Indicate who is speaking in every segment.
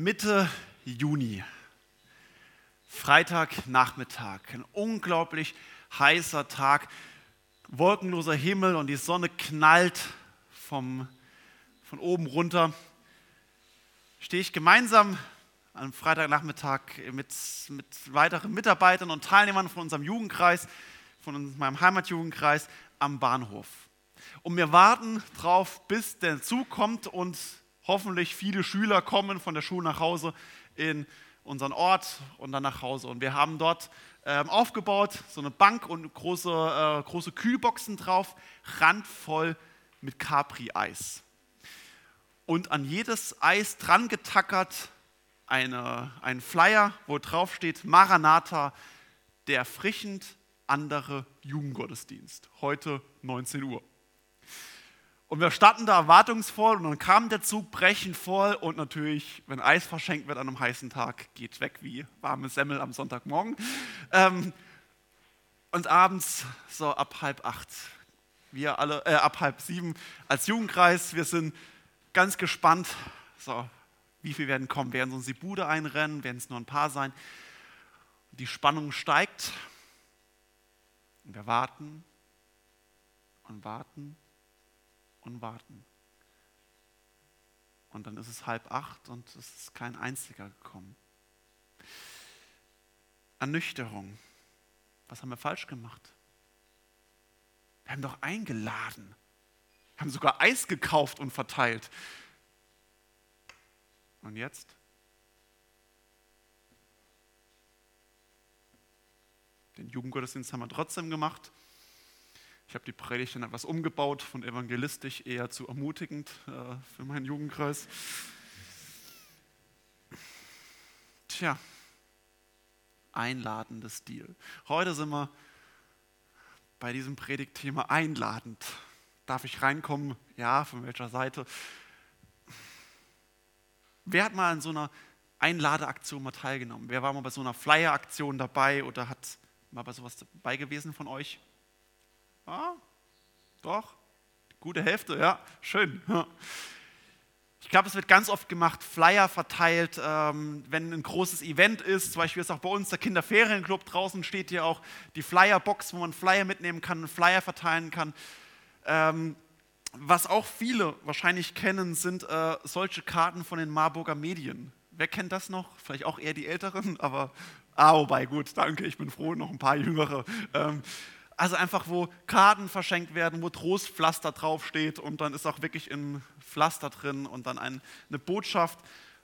Speaker 1: Mitte Juni, Freitagnachmittag, ein unglaublich heißer Tag, wolkenloser Himmel und die Sonne knallt vom, von oben runter. Stehe ich gemeinsam am Freitagnachmittag mit, mit weiteren Mitarbeitern und Teilnehmern von unserem Jugendkreis, von meinem Heimatjugendkreis am Bahnhof. Und wir warten drauf, bis der Zug kommt und hoffentlich viele Schüler kommen von der Schule nach Hause in unseren Ort und dann nach Hause. Und wir haben dort ähm, aufgebaut, so eine Bank und große, äh, große Kühlboxen drauf, randvoll mit Capri-Eis. Und an jedes Eis dran getackert eine, ein Flyer, wo drauf steht Maranatha, der erfrischend andere Jugendgottesdienst, heute 19 Uhr. Und wir standen da erwartungsvoll und dann kam der Zug brechend voll und natürlich, wenn Eis verschenkt wird an einem heißen Tag, geht weg wie warme Semmel am Sonntagmorgen. Ähm, und abends so ab halb acht, wir alle, äh, ab halb sieben als Jugendkreis, wir sind ganz gespannt, so, wie viel werden kommen, werden sie uns die Bude einrennen, werden es nur ein paar sein. Die Spannung steigt und wir warten und warten und warten. Und dann ist es halb acht und es ist kein einziger gekommen. Ernüchterung. Was haben wir falsch gemacht? Wir haben doch eingeladen. Wir haben sogar Eis gekauft und verteilt. Und jetzt? Den Jugendgottesdienst haben wir trotzdem gemacht. Ich habe die Predigt dann etwas umgebaut, von evangelistisch eher zu ermutigend äh, für meinen Jugendkreis. Tja, einladendes Stil. Heute sind wir bei diesem Predigtthema einladend. Darf ich reinkommen? Ja, von welcher Seite? Wer hat mal an so einer Einladeaktion mal teilgenommen? Wer war mal bei so einer Flyer-Aktion dabei oder hat mal bei sowas dabei gewesen von euch? Ah, doch, gute Hälfte, ja, schön. Ich glaube, es wird ganz oft gemacht, Flyer verteilt, ähm, wenn ein großes Event ist. Zum Beispiel ist auch bei uns der Kinderferienclub draußen, steht hier auch die Flyerbox, wo man Flyer mitnehmen kann, Flyer verteilen kann. Ähm, was auch viele wahrscheinlich kennen, sind äh, solche Karten von den Marburger Medien. Wer kennt das noch? Vielleicht auch eher die Älteren, aber ah, wobei, gut, danke, ich bin froh, noch ein paar Jüngere. Ähm, also einfach, wo Karten verschenkt werden, wo Trostpflaster draufsteht und dann ist auch wirklich ein Pflaster drin und dann ein, eine Botschaft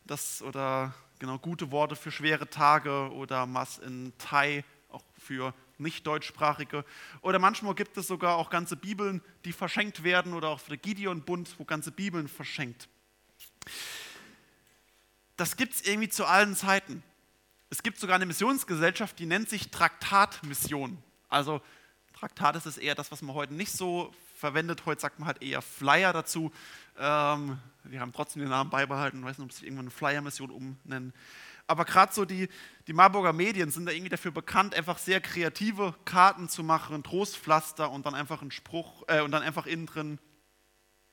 Speaker 1: das, oder genau gute Worte für schwere Tage oder was in Thai auch für nicht deutschsprachige. Oder manchmal gibt es sogar auch ganze Bibeln, die verschenkt werden oder auch für den Gideon-Bund, wo ganze Bibeln verschenkt. Das gibt es irgendwie zu allen Zeiten. Es gibt sogar eine Missionsgesellschaft, die nennt sich Traktatmission. Also Traktat ist es eher das, was man heute nicht so verwendet. Heute sagt man halt eher Flyer dazu. Ähm, wir haben trotzdem den Namen beibehalten. Ich weiß nicht, ob sich irgendwann eine Flyer-Mission umnennen. Aber gerade so die, die Marburger Medien sind da irgendwie dafür bekannt, einfach sehr kreative Karten zu machen, Trostpflaster und dann einfach einen Spruch äh, und dann einfach innen drin,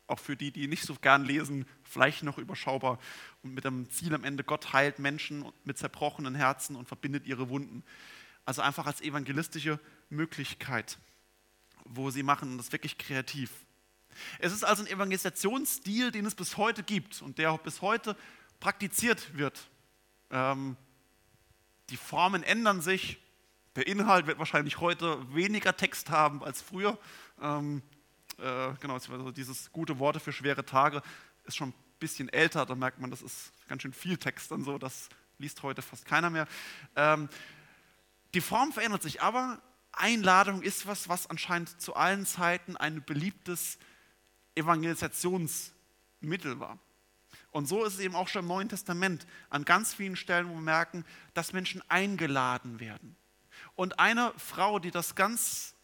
Speaker 1: auch für die, die nicht so gern lesen, vielleicht noch überschaubar und mit dem Ziel am Ende, Gott heilt Menschen mit zerbrochenen Herzen und verbindet ihre Wunden. Also einfach als evangelistische Möglichkeit, wo sie machen das wirklich kreativ. Es ist also ein Evangelisationsstil, den es bis heute gibt und der auch bis heute praktiziert wird. Ähm, die Formen ändern sich. Der Inhalt wird wahrscheinlich heute weniger Text haben als früher. Ähm, äh, genau, also dieses gute Worte für schwere Tage ist schon ein bisschen älter. Da merkt man, das ist ganz schön viel Text und so. Das liest heute fast keiner mehr. Ähm, die Form verändert sich, aber Einladung ist was, was anscheinend zu allen Zeiten ein beliebtes Evangelisationsmittel war. Und so ist es eben auch schon im Neuen Testament an ganz vielen Stellen, wo wir merken, dass Menschen eingeladen werden. Und eine Frau, die das ganz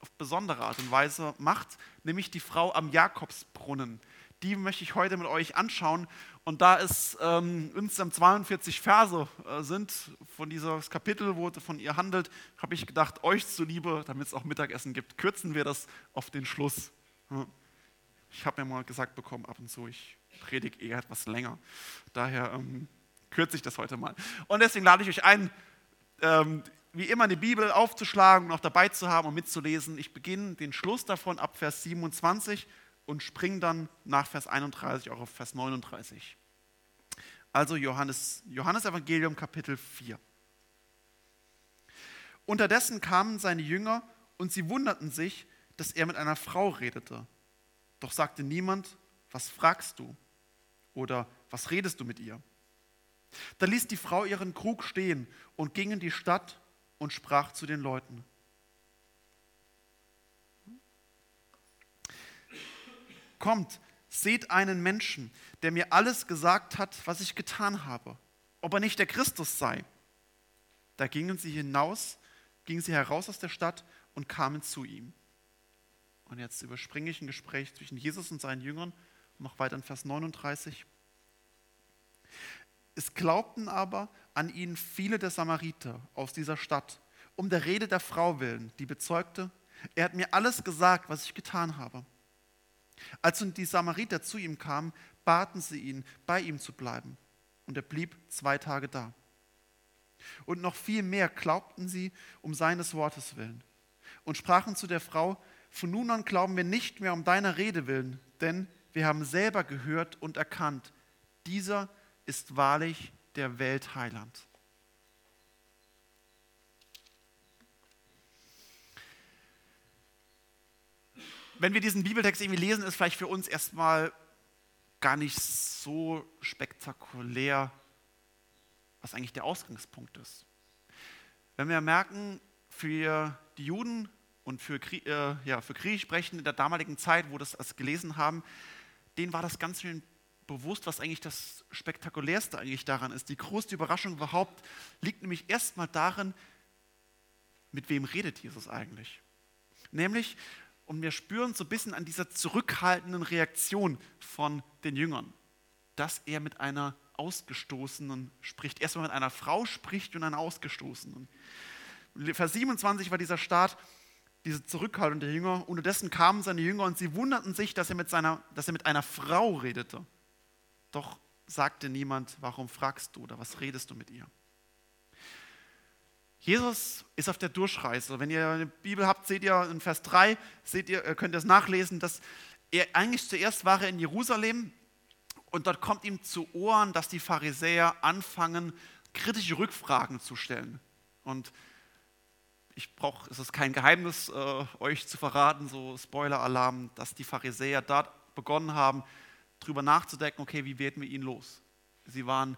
Speaker 1: auf besondere Art und Weise macht, nämlich die Frau am Jakobsbrunnen. Die möchte ich heute mit euch anschauen. Und da es ähm, insgesamt 42 Verse äh, sind von diesem Kapitel, wo es von ihr handelt, habe ich gedacht, euch zuliebe, damit es auch Mittagessen gibt, kürzen wir das auf den Schluss. Ich habe mir mal gesagt bekommen, ab und zu, ich predige eher etwas länger. Daher ähm, kürze ich das heute mal. Und deswegen lade ich euch ein, ähm, wie immer die Bibel aufzuschlagen und auch dabei zu haben und mitzulesen. Ich beginne den Schluss davon ab Vers 27 und springe dann nach Vers 31 auch auf Vers 39. Also Johannes, Johannes Evangelium Kapitel 4. Unterdessen kamen seine Jünger und sie wunderten sich, dass er mit einer Frau redete. Doch sagte niemand, was fragst du? Oder was redest du mit ihr? Da ließ die Frau ihren Krug stehen und ging in die Stadt und sprach zu den Leuten. Kommt, seht einen Menschen, der mir alles gesagt hat, was ich getan habe, ob er nicht der Christus sei. Da gingen sie hinaus, gingen sie heraus aus der Stadt und kamen zu ihm. Und jetzt überspringe ich ein Gespräch zwischen Jesus und seinen Jüngern, noch weiter in Vers 39. Es glaubten aber an ihn viele der Samariter aus dieser Stadt, um der Rede der Frau willen, die bezeugte, er hat mir alles gesagt, was ich getan habe. Als nun die Samariter zu ihm kamen, baten sie ihn, bei ihm zu bleiben. Und er blieb zwei Tage da. Und noch viel mehr glaubten sie um seines Wortes willen und sprachen zu der Frau, von nun an glauben wir nicht mehr um deiner Rede willen, denn wir haben selber gehört und erkannt, dieser ist wahrlich der Weltheiland. Wenn wir diesen Bibeltext irgendwie lesen, ist vielleicht für uns erstmal gar nicht so spektakulär, was eigentlich der Ausgangspunkt ist. Wenn wir merken, für die Juden und für, äh, ja, für Griechisch sprechende in der damaligen Zeit, wo das es gelesen haben, denen war das ganz schön bewusst, was eigentlich das Spektakulärste eigentlich daran ist. Die größte Überraschung überhaupt liegt nämlich erstmal darin, mit wem redet Jesus eigentlich? Nämlich, und wir spüren so ein bisschen an dieser zurückhaltenden Reaktion von den Jüngern, dass er mit einer Ausgestoßenen spricht. Erstmal mit einer Frau spricht und einer Ausgestoßenen. Vers 27 war dieser Start, diese Zurückhaltung der Jünger. Unterdessen kamen seine Jünger und sie wunderten sich, dass er mit, seiner, dass er mit einer Frau redete. Doch sagte niemand, warum fragst du oder was redest du mit ihr? Jesus ist auf der Durchreise. Wenn ihr eine Bibel habt, seht ihr in Vers 3, seht ihr, könnt ihr es nachlesen, dass er eigentlich zuerst war er in Jerusalem und dort kommt ihm zu Ohren, dass die Pharisäer anfangen, kritische Rückfragen zu stellen. Und ich brauche, es ist kein Geheimnis, äh, euch zu verraten, so Spoiler-Alarm, dass die Pharisäer dort begonnen haben, darüber nachzudenken, okay, wie werden wir ihn los? Sie waren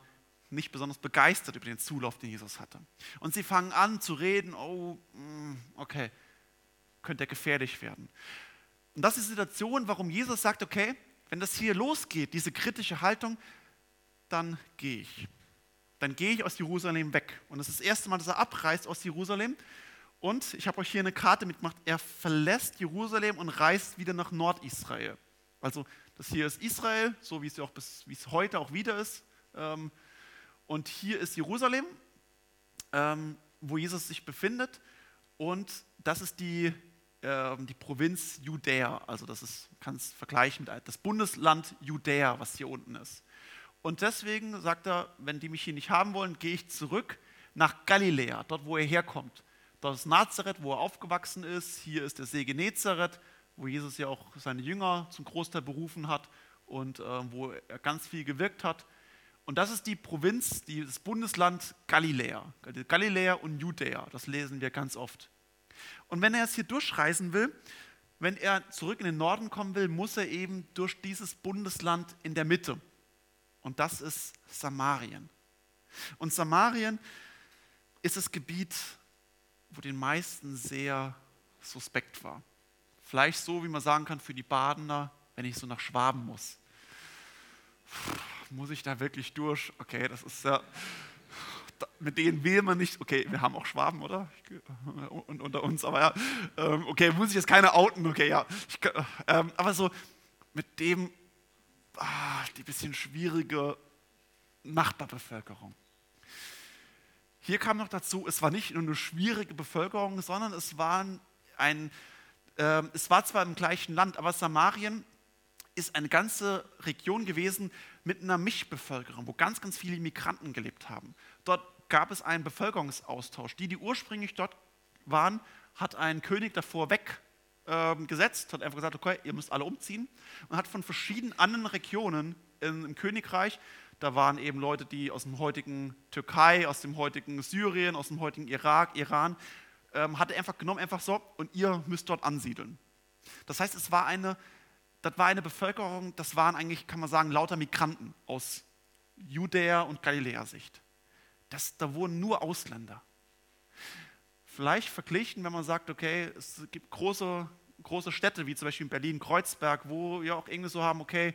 Speaker 1: nicht besonders begeistert über den Zulauf, den Jesus hatte. Und sie fangen an zu reden, oh, mm, okay, könnte er gefährlich werden. Und das ist die Situation, warum Jesus sagt, okay, wenn das hier losgeht, diese kritische Haltung, dann gehe ich. Dann gehe ich aus Jerusalem weg. Und das ist das erste Mal, dass er abreist aus Jerusalem. Und ich habe euch hier eine Karte mitgemacht. Er verlässt Jerusalem und reist wieder nach Nordisrael. Also das hier ist Israel, so wie es auch bis, wie es heute auch wieder ist. Ähm, und hier ist Jerusalem, ähm, wo Jesus sich befindet. Und das ist die, ähm, die Provinz Judäa. Also das ist, es vergleichen mit das Bundesland Judäa, was hier unten ist. Und deswegen sagt er, wenn die mich hier nicht haben wollen, gehe ich zurück nach Galiläa, dort wo er herkommt. Dort ist Nazareth, wo er aufgewachsen ist. Hier ist der See Genezareth, wo Jesus ja auch seine Jünger zum Großteil berufen hat und äh, wo er ganz viel gewirkt hat. Und das ist die Provinz, das Bundesland Galiläa. Galiläa und Judäa, das lesen wir ganz oft. Und wenn er jetzt hier durchreisen will, wenn er zurück in den Norden kommen will, muss er eben durch dieses Bundesland in der Mitte. Und das ist Samarien. Und Samarien ist das Gebiet wo den meisten sehr suspekt war. Vielleicht so, wie man sagen kann, für die Badener, wenn ich so nach Schwaben muss. Muss ich da wirklich durch? Okay, das ist ja. Mit denen will man nicht. Okay, wir haben auch Schwaben, oder? Und unter uns, aber ja. Ähm, okay, muss ich jetzt keine outen? Okay, ja. Ich, ähm, aber so mit dem, ah, die bisschen schwierige Nachbarbevölkerung. Hier kam noch dazu, es war nicht nur eine schwierige Bevölkerung, sondern es, waren ein, äh, es war zwar im gleichen Land, aber Samarien ist eine ganze Region gewesen mit einer Mischbevölkerung, wo ganz, ganz viele Migranten gelebt haben. Dort gab es einen Bevölkerungsaustausch. Die, die ursprünglich dort waren, hat ein König davor weggesetzt, ähm, hat einfach gesagt, okay, ihr müsst alle umziehen und hat von verschiedenen anderen Regionen im Königreich, da waren eben Leute, die aus dem heutigen Türkei, aus dem heutigen Syrien, aus dem heutigen Irak, Iran, ähm, hat er einfach genommen, einfach so, und ihr müsst dort ansiedeln. Das heißt, es war eine, das war eine Bevölkerung, das waren eigentlich, kann man sagen, lauter Migranten aus Judäa und Galiläa-Sicht. da wohnen nur Ausländer. Vielleicht verglichen, wenn man sagt, okay, es gibt große, große Städte, wie zum Beispiel in Berlin-Kreuzberg, wo wir auch irgendwie so haben, okay,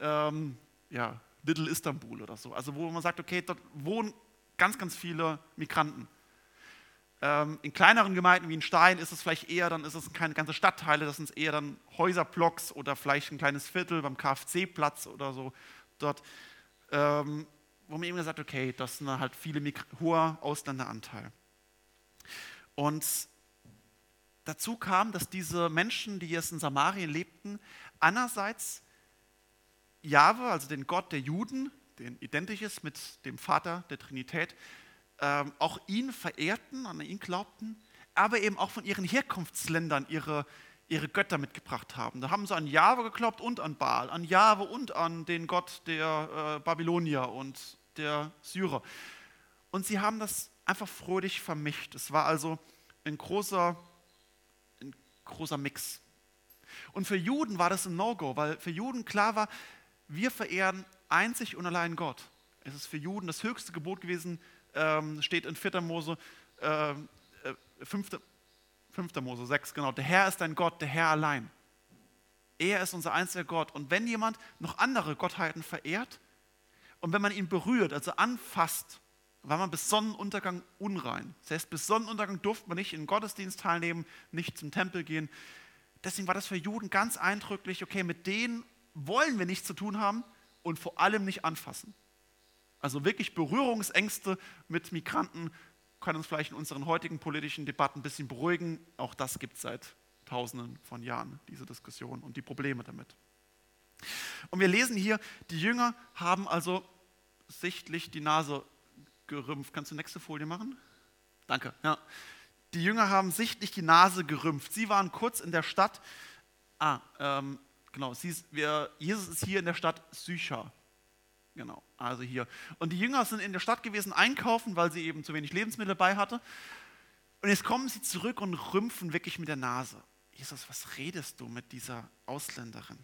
Speaker 1: ähm, ja, Little Istanbul oder so. Also wo man sagt, okay, dort wohnen ganz, ganz viele Migranten. Ähm, in kleineren Gemeinden wie in Stein ist es vielleicht eher, dann ist es keine ganze Stadtteile, das sind eher dann Häuserblocks oder vielleicht ein kleines Viertel beim KFC-Platz oder so. Dort, ähm, wo man eben gesagt okay, das sind halt viele hoher Ausländeranteil. Und dazu kam, dass diese Menschen, die jetzt in Samarien lebten, einerseits Jahwe, also den Gott der Juden, den identisch ist mit dem Vater der Trinität, auch ihn verehrten, an ihn glaubten, aber eben auch von ihren Herkunftsländern ihre, ihre Götter mitgebracht haben. Da haben sie an Jahwe geglaubt und an Baal, an Jahwe und an den Gott der äh, Babylonier und der Syrer. Und sie haben das einfach fröhlich vermischt. Es war also ein großer, ein großer Mix. Und für Juden war das ein No-Go, weil für Juden klar war, wir verehren einzig und allein Gott. Es ist für Juden das höchste Gebot gewesen, ähm, steht in 4. Mose, äh, 5. 5. Mose 6, genau. Der Herr ist dein Gott, der Herr allein. Er ist unser einziger Gott. Und wenn jemand noch andere Gottheiten verehrt und wenn man ihn berührt, also anfasst, war man bis Sonnenuntergang unrein. Das heißt, bis Sonnenuntergang durfte man nicht in den Gottesdienst teilnehmen, nicht zum Tempel gehen. Deswegen war das für Juden ganz eindrücklich, okay, mit denen wollen wir nichts zu tun haben und vor allem nicht anfassen. Also wirklich Berührungsängste mit Migranten können uns vielleicht in unseren heutigen politischen Debatten ein bisschen beruhigen. Auch das gibt es seit Tausenden von Jahren, diese Diskussion und die Probleme damit. Und wir lesen hier, die Jünger haben also sichtlich die Nase gerümpft. Kannst du nächste Folie machen? Danke. Ja. Die Jünger haben sichtlich die Nase gerümpft. Sie waren kurz in der Stadt. Ah, ähm, Genau, ist, wir, Jesus ist hier in der Stadt Sychar. Genau, also hier. Und die Jünger sind in der Stadt gewesen einkaufen, weil sie eben zu wenig Lebensmittel dabei hatte. Und jetzt kommen sie zurück und rümpfen wirklich mit der Nase. Jesus, was redest du mit dieser Ausländerin?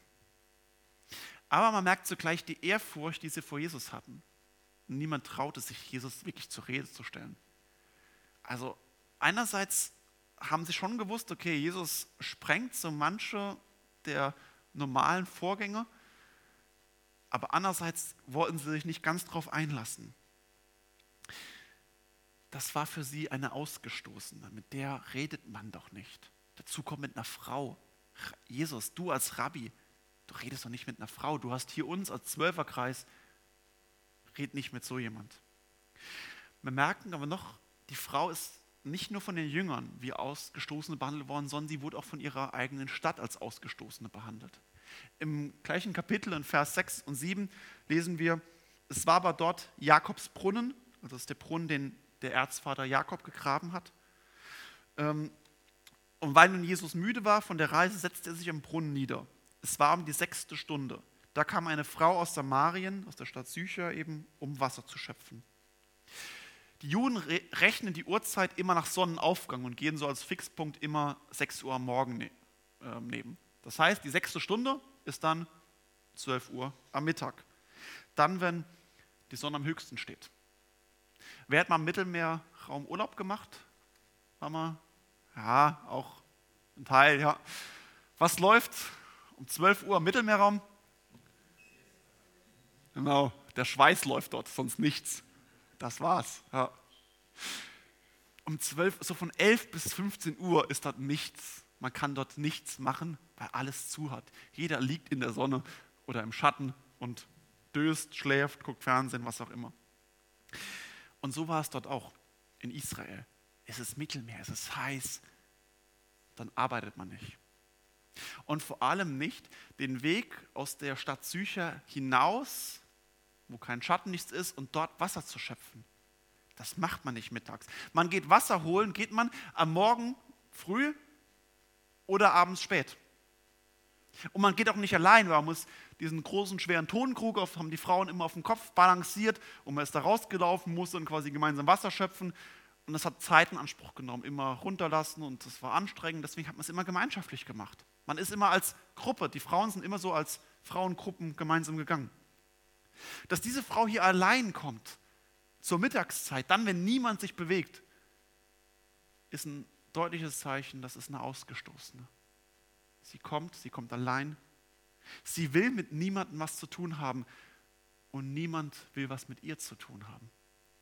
Speaker 1: Aber man merkt zugleich die Ehrfurcht, die sie vor Jesus hatten. niemand traute sich, Jesus wirklich zur Rede zu stellen. Also einerseits haben sie schon gewusst, okay, Jesus sprengt so manche der normalen Vorgänge, aber andererseits wollten sie sich nicht ganz darauf einlassen. Das war für sie eine Ausgestoßene, mit der redet man doch nicht. Dazu kommt mit einer Frau. Jesus, du als Rabbi, du redest doch nicht mit einer Frau. Du hast hier uns als Zwölferkreis, red nicht mit so jemand. Wir merken aber noch, die Frau ist nicht nur von den Jüngern wie Ausgestoßene behandelt worden, sondern sie wurde auch von ihrer eigenen Stadt als Ausgestoßene behandelt. Im gleichen Kapitel in Vers 6 und 7 lesen wir, es war aber dort Jakobs Brunnen, also das ist der Brunnen, den der Erzvater Jakob gegraben hat. Ähm, und weil nun Jesus müde war von der Reise, setzte er sich am Brunnen nieder. Es war um die sechste Stunde. Da kam eine Frau aus Samarien, aus der Stadt Sycher eben, um Wasser zu schöpfen. Die Juden rechnen die Uhrzeit immer nach Sonnenaufgang und gehen so als Fixpunkt immer 6 Uhr am Morgen nehmen. Das heißt, die sechste Stunde ist dann 12 Uhr am Mittag. Dann, wenn die Sonne am höchsten steht. Wer hat mal im Mittelmeerraum Urlaub gemacht? Mama? Ja, auch ein Teil, ja. Was läuft um 12 Uhr im Mittelmeerraum? Genau, der Schweiß läuft dort, sonst nichts. Das war's. Ja. Um 12, so von 11 bis 15 Uhr ist dort nichts. Man kann dort nichts machen, weil alles zu hat. Jeder liegt in der Sonne oder im Schatten und döst, schläft, guckt Fernsehen, was auch immer. Und so war es dort auch in Israel. Es ist Mittelmeer, es ist heiß, dann arbeitet man nicht. Und vor allem nicht den Weg aus der Stadt Sycher hinaus, wo kein Schatten nichts ist, und dort Wasser zu schöpfen. Das macht man nicht mittags. Man geht Wasser holen, geht man am Morgen früh oder abends spät. Und man geht auch nicht allein, weil man muss diesen großen, schweren Tonkrug, auf, haben die Frauen immer auf dem Kopf balanciert und man ist da rausgelaufen, musste dann quasi gemeinsam Wasser schöpfen. Und das hat Zeit in Anspruch genommen, immer runterlassen und das war anstrengend, deswegen hat man es immer gemeinschaftlich gemacht. Man ist immer als Gruppe, die Frauen sind immer so als Frauengruppen gemeinsam gegangen. Dass diese Frau hier allein kommt, zur Mittagszeit, dann, wenn niemand sich bewegt, ist ein deutliches Zeichen, das ist eine Ausgestoßene. Sie kommt, sie kommt allein. Sie will mit niemandem was zu tun haben und niemand will was mit ihr zu tun haben.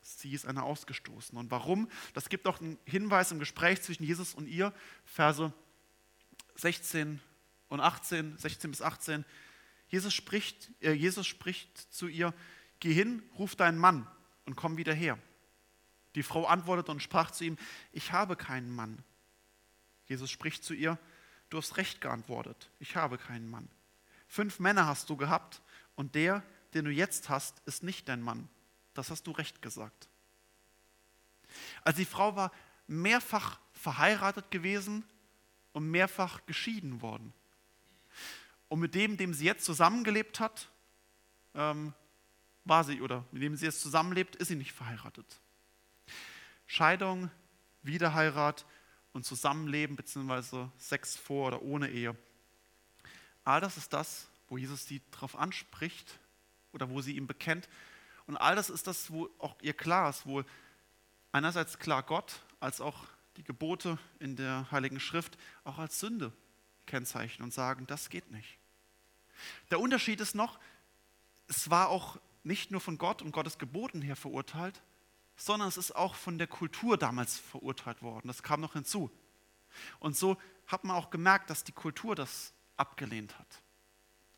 Speaker 1: Sie ist eine Ausgestoßene. Und warum? Das gibt auch einen Hinweis im Gespräch zwischen Jesus und ihr, Verse 16 und 18, 16 bis 18. Jesus spricht, äh, Jesus spricht zu ihr, geh hin, ruf deinen Mann und komm wieder her. Die Frau antwortete und sprach zu ihm, ich habe keinen Mann. Jesus spricht zu ihr, du hast recht geantwortet, ich habe keinen Mann. Fünf Männer hast du gehabt und der, den du jetzt hast, ist nicht dein Mann. Das hast du recht gesagt. Also die Frau war mehrfach verheiratet gewesen und mehrfach geschieden worden. Und mit dem, dem sie jetzt zusammengelebt hat, ähm, war sie, oder mit dem sie jetzt zusammenlebt, ist sie nicht verheiratet. Scheidung, Wiederheirat und Zusammenleben beziehungsweise Sex vor oder ohne Ehe. All das ist das, wo Jesus sie darauf anspricht oder wo sie ihm bekennt. Und all das ist das, wo auch ihr klar ist, wo einerseits klar Gott, als auch die Gebote in der Heiligen Schrift auch als Sünde kennzeichnen und sagen, das geht nicht. Der Unterschied ist noch, es war auch nicht nur von Gott und Gottes Geboten her verurteilt, sondern es ist auch von der Kultur damals verurteilt worden. Das kam noch hinzu. Und so hat man auch gemerkt, dass die Kultur das abgelehnt hat.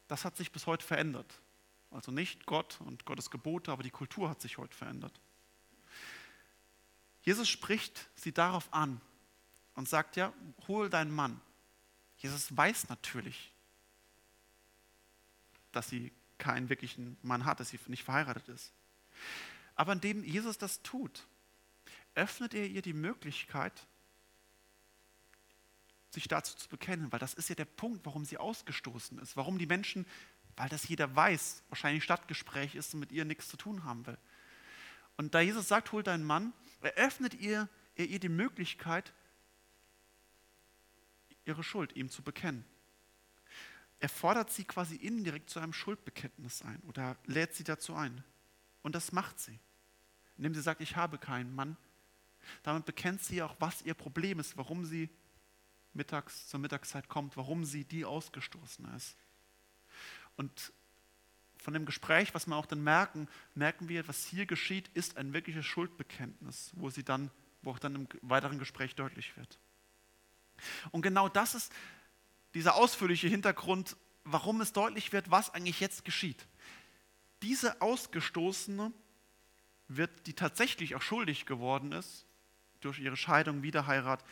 Speaker 1: Das hat sich bis heute verändert. Also nicht Gott und Gottes Gebote, aber die Kultur hat sich heute verändert. Jesus spricht sie darauf an und sagt ja, hol deinen Mann. Jesus weiß natürlich, dass sie keinen wirklichen Mann hat, dass sie nicht verheiratet ist. Aber indem Jesus das tut, öffnet er ihr die Möglichkeit, sich dazu zu bekennen, weil das ist ja der Punkt, warum sie ausgestoßen ist, warum die Menschen, weil das jeder weiß, wahrscheinlich Stadtgespräch ist und mit ihr nichts zu tun haben will. Und da Jesus sagt, hol deinen Mann, eröffnet ihr, er ihr die Möglichkeit, ihre Schuld ihm zu bekennen. Er fordert sie quasi indirekt zu einem Schuldbekenntnis ein oder lädt sie dazu ein. Und das macht sie. Indem sie sagt, ich habe keinen Mann. Damit bekennt sie auch, was ihr Problem ist, warum sie mittags zur Mittagszeit kommt, warum sie die ausgestoßen ist. Und von dem Gespräch, was wir auch dann merken, merken wir, was hier geschieht, ist ein wirkliches Schuldbekenntnis, wo sie dann, wo auch dann im weiteren Gespräch deutlich wird. Und genau das ist dieser ausführliche Hintergrund, warum es deutlich wird, was eigentlich jetzt geschieht. Diese Ausgestoßene wird, die tatsächlich auch schuldig geworden ist, durch ihre Scheidung, Wiederheirat,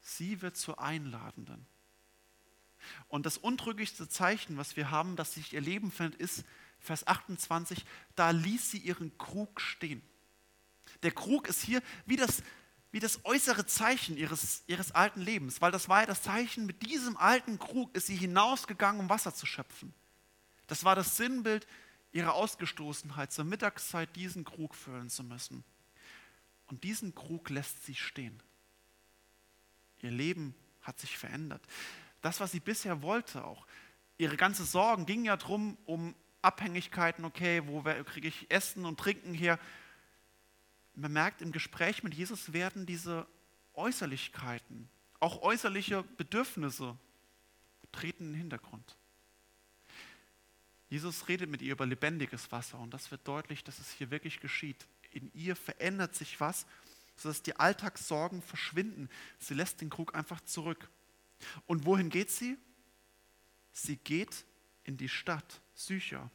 Speaker 1: sie wird zur Einladenden. Und das untrüglichste Zeichen, was wir haben, dass sich ihr Leben verändert, ist Vers 28, da ließ sie ihren Krug stehen. Der Krug ist hier wie das, wie das äußere Zeichen ihres, ihres alten Lebens, weil das war ja das Zeichen, mit diesem alten Krug ist sie hinausgegangen, um Wasser zu schöpfen. Das war das Sinnbild ihrer Ausgestoßenheit, zur Mittagszeit diesen Krug füllen zu müssen. Und diesen Krug lässt sie stehen. Ihr Leben hat sich verändert. Das, was sie bisher wollte auch. Ihre ganze Sorgen gingen ja darum, um Abhängigkeiten, okay, wo kriege ich Essen und Trinken her? Man merkt, im Gespräch mit Jesus werden diese Äußerlichkeiten, auch äußerliche Bedürfnisse, treten in den Hintergrund. Jesus redet mit ihr über lebendiges Wasser und das wird deutlich, dass es hier wirklich geschieht. In ihr verändert sich was, sodass die Alltagssorgen verschwinden. Sie lässt den Krug einfach zurück. Und wohin geht sie? Sie geht in die Stadt Sycher.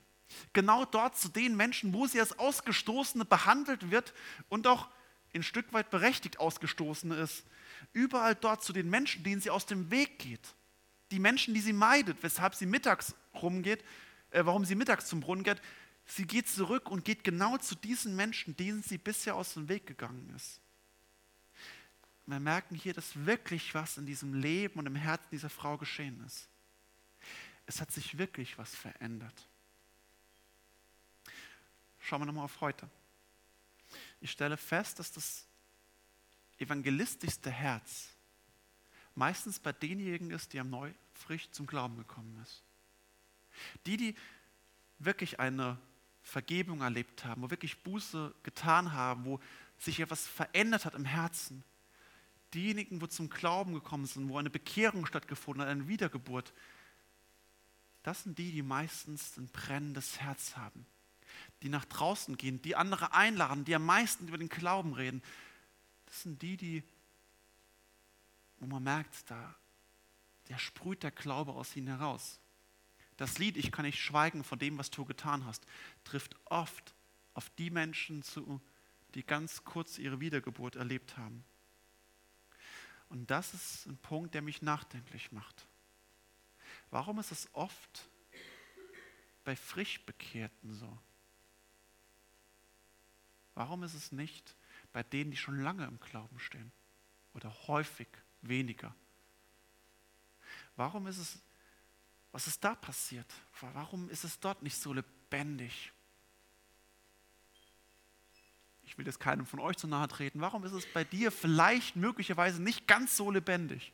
Speaker 1: Genau dort zu den Menschen, wo sie als Ausgestoßene behandelt wird und auch ein Stück weit berechtigt Ausgestoßene ist. Überall dort zu den Menschen, denen sie aus dem Weg geht. die Menschen, die sie meidet, weshalb sie mittags rumgeht, äh, warum sie mittags zum Brunnen geht. Sie geht zurück und geht genau zu diesen Menschen, denen sie bisher aus dem Weg gegangen ist. Wir merken hier, dass wirklich was in diesem Leben und im Herzen dieser Frau geschehen ist. Es hat sich wirklich was verändert. Schauen wir nochmal auf heute. Ich stelle fest, dass das evangelistischste Herz meistens bei denjenigen ist, die am neu zum Glauben gekommen ist. Die, die wirklich eine Vergebung erlebt haben, wo wirklich Buße getan haben, wo sich etwas verändert hat im Herzen. Diejenigen, wo zum Glauben gekommen sind, wo eine Bekehrung stattgefunden hat, eine Wiedergeburt. Das sind die, die meistens ein brennendes Herz haben, die nach draußen gehen, die andere einladen, die am meisten über den Glauben reden. Das sind die, die, wo man merkt, da der sprüht der Glaube aus ihnen heraus. Das Lied Ich kann nicht schweigen von dem, was du getan hast, trifft oft auf die Menschen zu, die ganz kurz ihre Wiedergeburt erlebt haben. Und das ist ein Punkt, der mich nachdenklich macht. Warum ist es oft bei Frischbekehrten so? Warum ist es nicht bei denen, die schon lange im Glauben stehen? Oder häufig weniger? Warum ist es, was ist da passiert? Warum ist es dort nicht so lebendig? Ich will jetzt keinem von euch zu nahe treten. Warum ist es bei dir vielleicht möglicherweise nicht ganz so lebendig?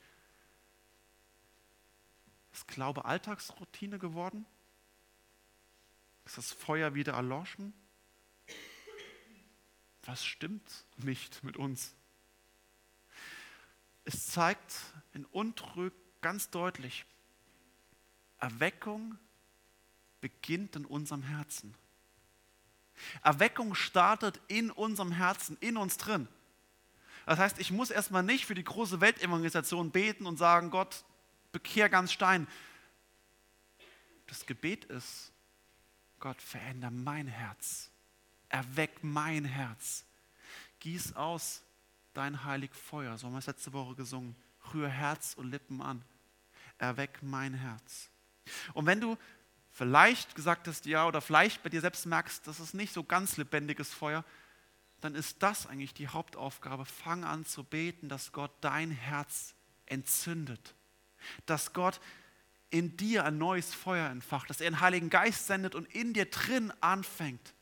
Speaker 1: Ist Glaube Alltagsroutine geworden? Ist das Feuer wieder erloschen? Was stimmt nicht mit uns? Es zeigt in Untrüg ganz deutlich, Erweckung beginnt in unserem Herzen. Erweckung startet in unserem Herzen, in uns drin. Das heißt, ich muss erstmal nicht für die große Weltevangelisation beten und sagen, Gott, bekehr ganz Stein. Das Gebet ist, Gott, veränder mein Herz. Erweck mein Herz. Gieß aus dein heilig Feuer. So haben wir es letzte Woche gesungen. Rühr Herz und Lippen an erweck mein Herz. Und wenn du vielleicht gesagt hast, ja, oder vielleicht bei dir selbst merkst, das ist nicht so ganz lebendiges Feuer, dann ist das eigentlich die Hauptaufgabe. Fang an zu beten, dass Gott dein Herz entzündet. Dass Gott in dir ein neues Feuer entfacht, dass er einen Heiligen Geist sendet und in dir drin anfängt.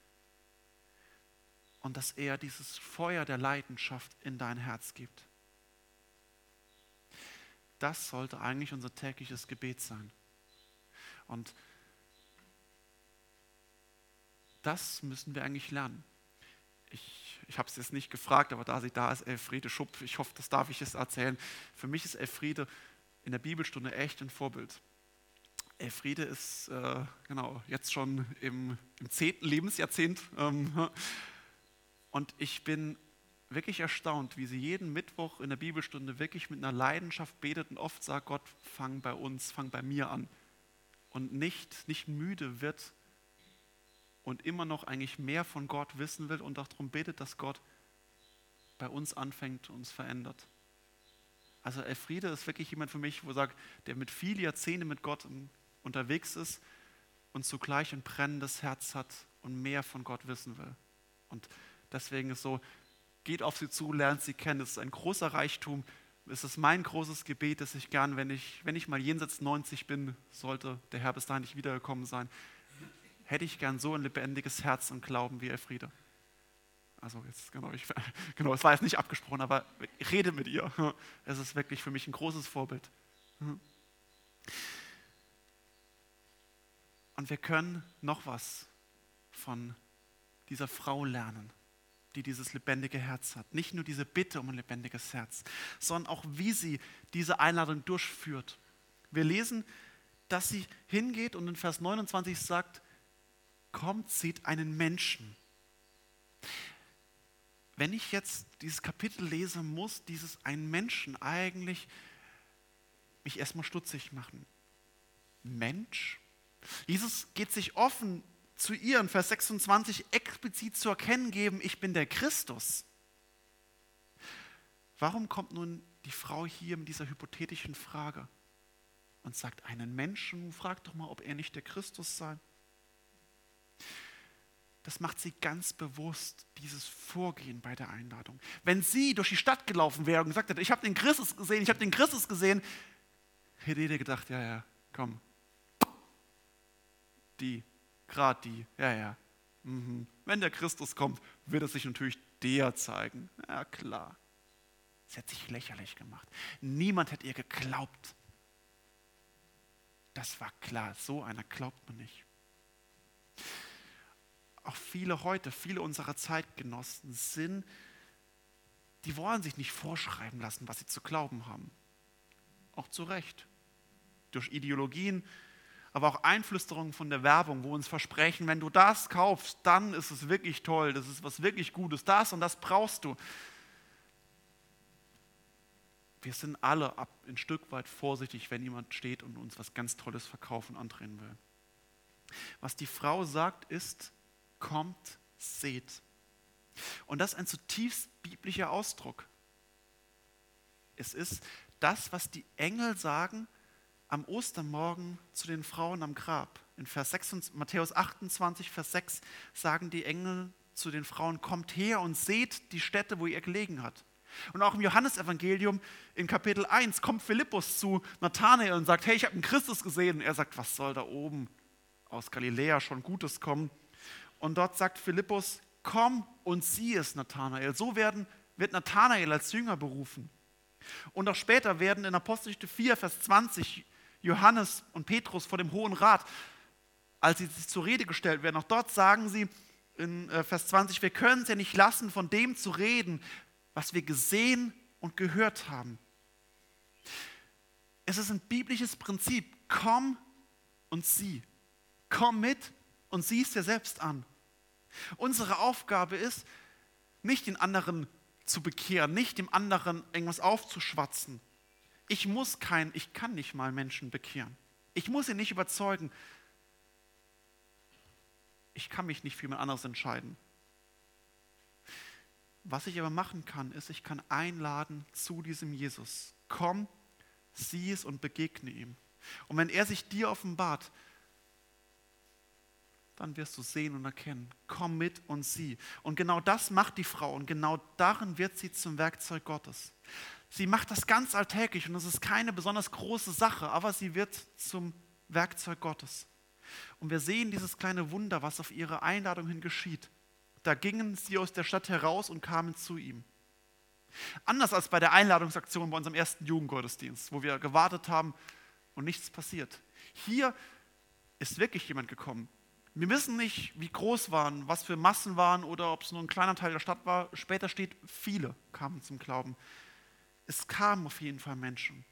Speaker 1: Und dass er dieses Feuer der Leidenschaft in dein Herz gibt. Das sollte eigentlich unser tägliches Gebet sein. Und das müssen wir eigentlich lernen. Ich, ich habe es jetzt nicht gefragt, aber da sie da ist, Elfriede Schupp, ich hoffe, das darf ich jetzt erzählen. Für mich ist Elfriede in der Bibelstunde echt ein Vorbild. Elfriede ist äh, genau jetzt schon im, im zehnten Lebensjahrzehnt ähm, und ich bin wirklich erstaunt, wie sie jeden Mittwoch in der Bibelstunde wirklich mit einer Leidenschaft betet und oft sagt, Gott, fang bei uns, fang bei mir an. Und nicht, nicht müde wird und immer noch eigentlich mehr von Gott wissen will und auch darum betet, dass Gott bei uns anfängt und uns verändert. Also Elfriede ist wirklich jemand für mich, wo sagt, der mit vielen Jahrzehnten mit Gott unterwegs ist und zugleich ein brennendes Herz hat und mehr von Gott wissen will. Und deswegen ist so, geht auf sie zu, lernt sie kennen. Es ist ein großer Reichtum. Es ist mein großes Gebet, dass ich gern, wenn ich, wenn ich mal jenseits 90 bin, sollte der Herr bis dahin nicht wiedergekommen sein, hätte ich gern so ein lebendiges Herz und Glauben wie Elfriede. Also jetzt, genau, ich, genau, es war jetzt nicht abgesprochen, aber ich rede mit ihr. Es ist wirklich für mich ein großes Vorbild. Und wir können noch was von dieser Frau lernen die dieses lebendige Herz hat. Nicht nur diese Bitte um ein lebendiges Herz, sondern auch wie sie diese Einladung durchführt. Wir lesen, dass sie hingeht und in Vers 29 sagt, kommt, seht einen Menschen. Wenn ich jetzt dieses Kapitel lese, muss dieses einen Menschen eigentlich mich erstmal stutzig machen. Mensch? Jesus geht sich offen zu ihr in Vers 26 explizit zu erkennen geben, ich bin der Christus. Warum kommt nun die Frau hier mit dieser hypothetischen Frage? und sagt, einen Menschen, frag doch mal, ob er nicht der Christus sei. Das macht sie ganz bewusst, dieses Vorgehen bei der Einladung. Wenn sie durch die Stadt gelaufen wäre und gesagt hätte, ich habe den Christus gesehen, ich habe den Christus gesehen, hätte jeder gedacht, ja, ja, komm. Die, gerade die, ja, ja. Mhm. Wenn der Christus kommt, wird er sich natürlich der zeigen. Ja, klar. Sie hat sich lächerlich gemacht. Niemand hätte ihr geglaubt. Das war klar, so einer glaubt man nicht. Auch viele heute, viele unserer Zeitgenossen sind, die wollen sich nicht vorschreiben lassen, was sie zu glauben haben. Auch zu Recht. Durch Ideologien, aber auch Einflüsterungen von der Werbung, wo uns versprechen, wenn du das kaufst, dann ist es wirklich toll, das ist was wirklich Gutes, das und das brauchst du. Wir sind alle ab, ein Stück weit vorsichtig, wenn jemand steht und uns was ganz Tolles verkaufen andrehen will. Was die Frau sagt, ist, kommt, seht. Und das ist ein zutiefst biblischer Ausdruck. Es ist das, was die Engel sagen am Ostermorgen zu den Frauen am Grab. In Vers 6, Matthäus 28, Vers 6 sagen die Engel zu den Frauen, kommt her und seht die Stätte, wo ihr gelegen hat. Und auch im Johannesevangelium in Kapitel 1 kommt Philippus zu Nathanael und sagt, hey, ich habe einen Christus gesehen. Und er sagt, was soll da oben aus Galiläa schon Gutes kommen? Und dort sagt Philippus, komm und sieh es, Nathanael. So werden, wird Nathanael als Jünger berufen. Und auch später werden in Apostelgeschichte 4, Vers 20 Johannes und Petrus vor dem Hohen Rat, als sie sich zur Rede gestellt werden, auch dort sagen sie in äh, Vers 20, wir können es ja nicht lassen, von dem zu reden, was wir gesehen und gehört haben. Es ist ein biblisches Prinzip. Komm und sieh. Komm mit und sieh es dir selbst an. Unsere Aufgabe ist, nicht den anderen zu bekehren, nicht dem anderen irgendwas aufzuschwatzen. Ich muss kein, ich kann nicht mal Menschen bekehren. Ich muss sie nicht überzeugen. Ich kann mich nicht für jemand anderes entscheiden. Was ich aber machen kann, ist, ich kann einladen zu diesem Jesus. Komm, sieh es und begegne ihm. Und wenn er sich dir offenbart, dann wirst du sehen und erkennen. Komm mit und sieh. Und genau das macht die Frau und genau darin wird sie zum Werkzeug Gottes. Sie macht das ganz alltäglich und es ist keine besonders große Sache, aber sie wird zum Werkzeug Gottes. Und wir sehen dieses kleine Wunder, was auf ihre Einladung hin geschieht. Da gingen sie aus der Stadt heraus und kamen zu ihm. Anders als bei der Einladungsaktion bei unserem ersten Jugendgottesdienst, wo wir gewartet haben und nichts passiert. Hier ist wirklich jemand gekommen. Wir wissen nicht, wie groß waren, was für Massen waren oder ob es nur ein kleiner Teil der Stadt war. Später steht, viele kamen zum Glauben. Es kamen auf jeden Fall Menschen.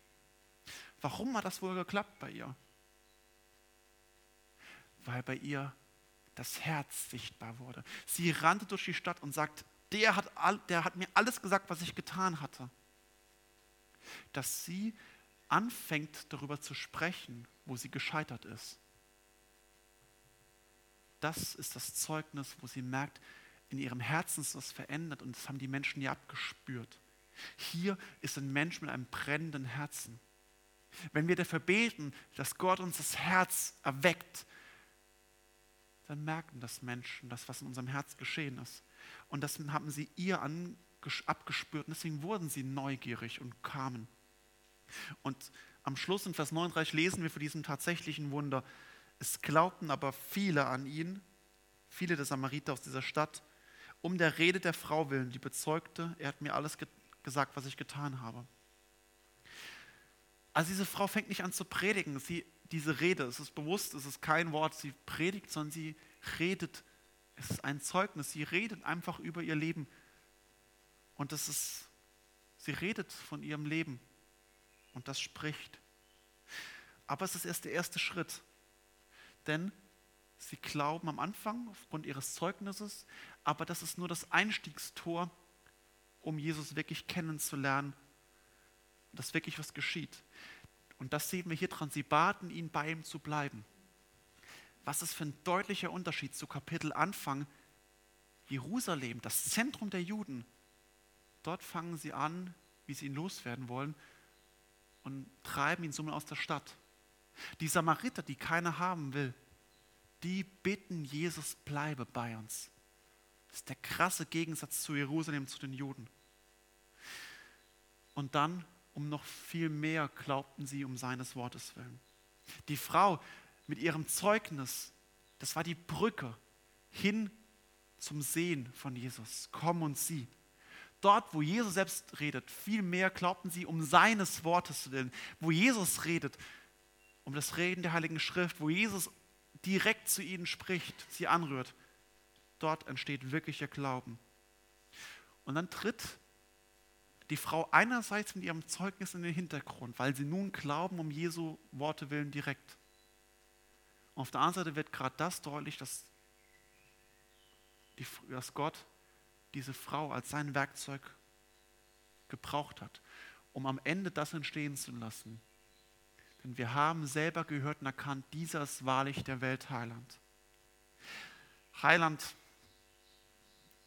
Speaker 1: Warum hat das wohl geklappt bei ihr? Weil bei ihr das Herz sichtbar wurde. Sie rannte durch die Stadt und sagt, der hat, der hat mir alles gesagt, was ich getan hatte. Dass sie anfängt darüber zu sprechen, wo sie gescheitert ist. Das ist das Zeugnis, wo sie merkt, in ihrem Herzen ist was verändert und das haben die Menschen ja abgespürt. Hier ist ein Mensch mit einem brennenden Herzen. Wenn wir dafür beten, dass Gott uns das Herz erweckt, dann merken das Menschen, das, was in unserem Herz geschehen ist. Und das haben sie ihr abgespürt und deswegen wurden sie neugierig und kamen. Und am Schluss in Vers 39 lesen wir von diesem tatsächlichen Wunder. Es glaubten aber viele an ihn, viele der Samariter aus dieser Stadt, um der Rede der Frau willen, die bezeugte, er hat mir alles ge gesagt, was ich getan habe. Also diese Frau fängt nicht an zu predigen, sie diese Rede. Es ist bewusst, es ist kein Wort, sie predigt, sondern sie redet. Es ist ein Zeugnis. Sie redet einfach über ihr Leben. Und das ist, sie redet von ihrem Leben. Und das spricht. Aber es ist erst der erste Schritt. Denn sie glauben am Anfang aufgrund ihres Zeugnisses, aber das ist nur das Einstiegstor, um Jesus wirklich kennenzulernen, dass wirklich was geschieht. Und das sehen wir hier dran. Sie baten ihn, bei ihm zu bleiben. Was ist für ein deutlicher Unterschied zu Kapitel Anfang. Jerusalem, das Zentrum der Juden. Dort fangen sie an, wie sie ihn loswerden wollen und treiben ihn somit aus der Stadt. Die Samariter, die keiner haben will, die bitten Jesus, bleibe bei uns. Das ist der krasse Gegensatz zu Jerusalem, zu den Juden. Und dann, um noch viel mehr, glaubten sie um seines Wortes willen. Die Frau mit ihrem Zeugnis, das war die Brücke hin zum Sehen von Jesus. Komm und sieh. Dort, wo Jesus selbst redet, viel mehr glaubten sie um seines Wortes willen. Wo Jesus redet, um das Reden der Heiligen Schrift, wo Jesus direkt zu ihnen spricht, sie anrührt, dort entsteht wirklicher Glauben. Und dann tritt die Frau einerseits mit ihrem Zeugnis in den Hintergrund, weil sie nun glauben um Jesu Worte willen direkt. Und auf der anderen Seite wird gerade das deutlich, dass, die, dass Gott diese Frau als sein Werkzeug gebraucht hat, um am Ende das entstehen zu lassen. Denn wir haben selber gehört und erkannt, dieser ist wahrlich der Weltheiland. Heiland,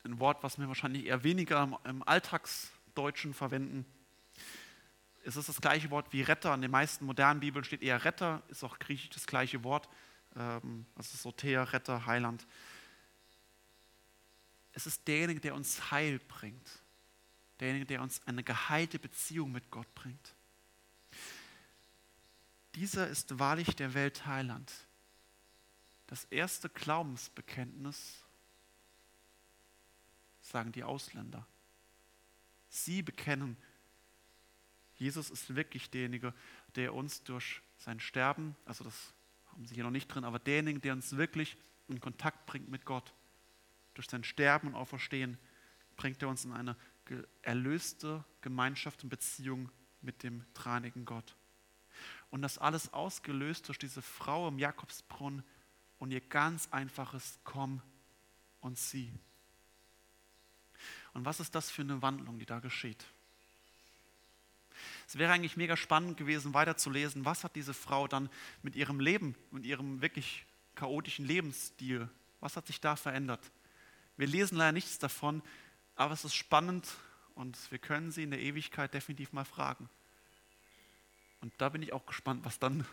Speaker 1: ein Wort, was wir wahrscheinlich eher weniger im Alltagsdeutschen verwenden. Es ist das gleiche Wort wie Retter. In den meisten modernen Bibeln steht eher Retter, ist auch griechisch das gleiche Wort. Ähm, also Soter, Retter, Heiland. Es ist derjenige, der uns Heil bringt. Derjenige, der uns eine geheilte Beziehung mit Gott bringt. Dieser ist wahrlich der Weltheiland. Das erste Glaubensbekenntnis sagen die Ausländer. Sie bekennen, Jesus ist wirklich derjenige, der uns durch sein Sterben, also das haben sie hier noch nicht drin, aber derjenige, der uns wirklich in Kontakt bringt mit Gott, durch sein Sterben und Auferstehen, bringt er uns in eine erlöste Gemeinschaft und Beziehung mit dem dreinigen Gott. Und das alles ausgelöst durch diese Frau im Jakobsbrunnen und ihr ganz einfaches Komm und sieh. Und was ist das für eine Wandlung, die da geschieht? Es wäre eigentlich mega spannend gewesen, weiterzulesen, was hat diese Frau dann mit ihrem Leben, mit ihrem wirklich chaotischen Lebensstil, was hat sich da verändert? Wir lesen leider nichts davon, aber es ist spannend und wir können sie in der Ewigkeit definitiv mal fragen. Und da bin ich auch gespannt, was dann,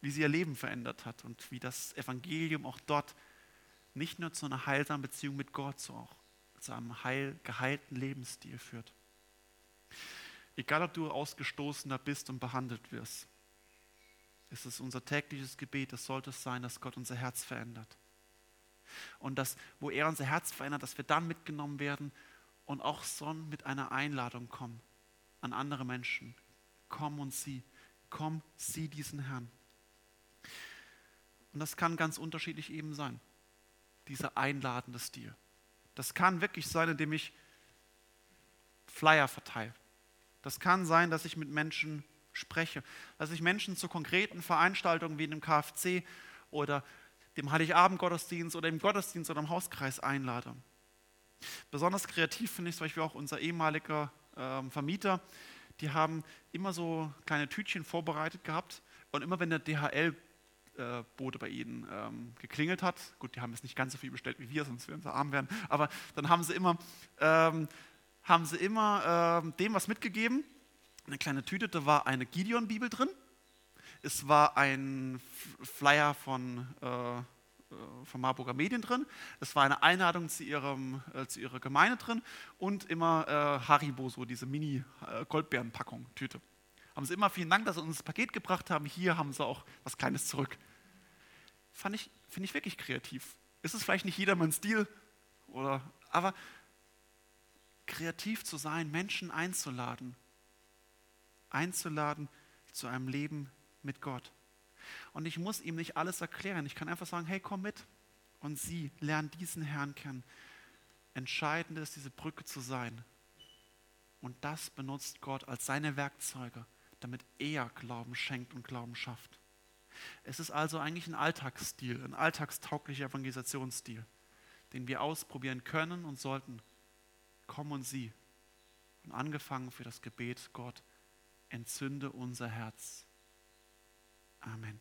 Speaker 1: wie sie ihr Leben verändert hat und wie das Evangelium auch dort nicht nur zu einer heilsamen Beziehung mit Gott, sondern auch zu einem heil, geheilten Lebensstil führt. Egal, ob du Ausgestoßener bist und behandelt wirst, ist es unser tägliches Gebet, es sollte es sein, dass Gott unser Herz verändert. Und dass, wo er unser Herz verändert, dass wir dann mitgenommen werden und auch so mit einer Einladung kommen an andere Menschen. Komm und sieh, komm, sieh diesen Herrn. Und das kann ganz unterschiedlich eben sein, dieser einladende Stil. Das kann wirklich sein, indem ich Flyer verteile. Das kann sein, dass ich mit Menschen spreche, dass ich Menschen zu konkreten Veranstaltungen wie dem KFC oder dem Heiligabend-Gottesdienst oder im Gottesdienst oder im Hauskreis einlade. Besonders kreativ finde ich zum Beispiel auch unser ehemaliger äh, Vermieter. Die haben immer so kleine Tütchen vorbereitet gehabt und immer wenn der DHL Bote bei ihnen ähm, geklingelt hat. Gut, die haben jetzt nicht ganz so viel bestellt wie wir, sonst würden sie arm werden. Aber dann haben sie immer, ähm, haben sie immer ähm, dem was mitgegeben. Eine kleine Tüte, da war eine Gideon-Bibel drin. Es war ein Flyer von, äh, äh, von Marburger Medien drin. Es war eine Einladung zu, ihrem, äh, zu ihrer Gemeinde drin und immer äh, Haribo, so diese Mini-Goldbeeren-Packung, Tüte haben sie immer vielen Dank, dass sie uns das Paket gebracht haben. Hier haben sie auch was Kleines zurück. Fand ich, finde ich wirklich kreativ. Ist es vielleicht nicht jedermanns Stil, oder, aber kreativ zu sein, Menschen einzuladen, einzuladen zu einem Leben mit Gott. Und ich muss ihm nicht alles erklären. Ich kann einfach sagen, hey, komm mit und sieh, lern diesen Herrn kennen. Entscheidend ist, diese Brücke zu sein. Und das benutzt Gott als seine Werkzeuge, damit er Glauben schenkt und Glauben schafft. Es ist also eigentlich ein Alltagsstil, ein alltagstauglicher Evangelisationsstil, den wir ausprobieren können und sollten. Komm und sieh. Und angefangen für das Gebet, Gott, entzünde unser Herz. Amen.